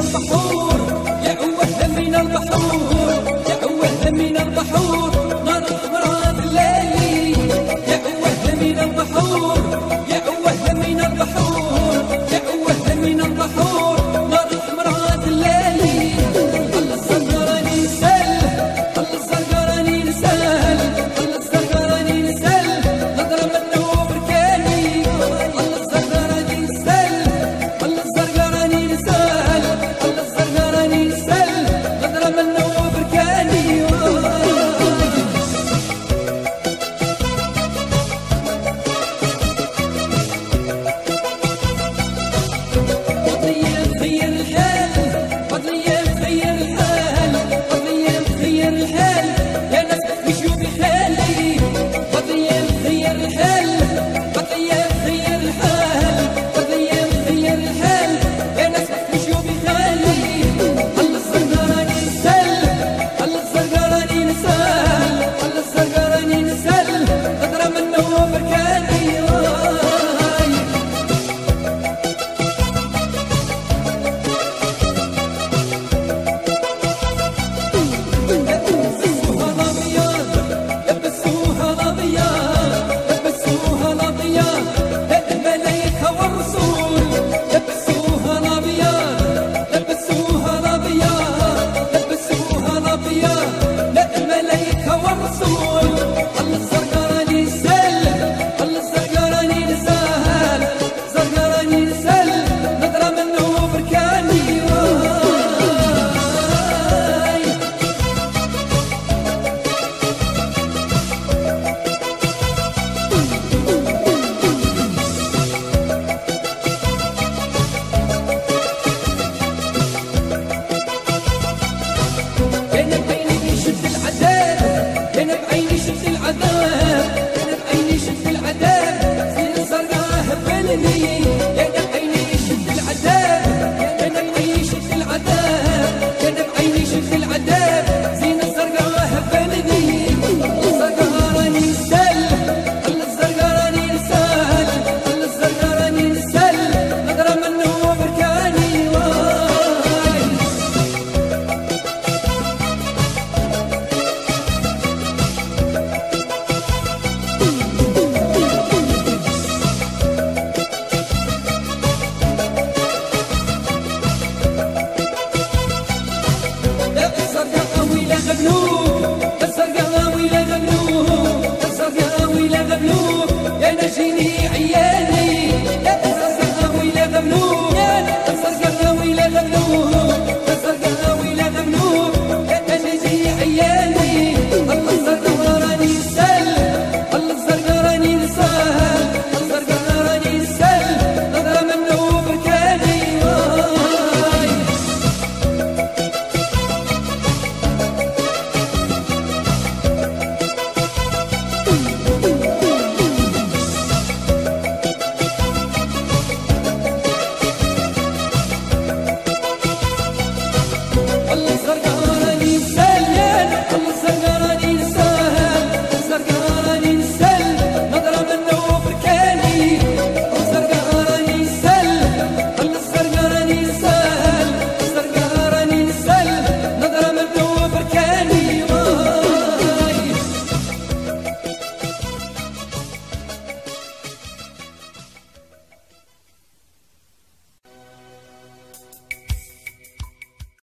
tiempo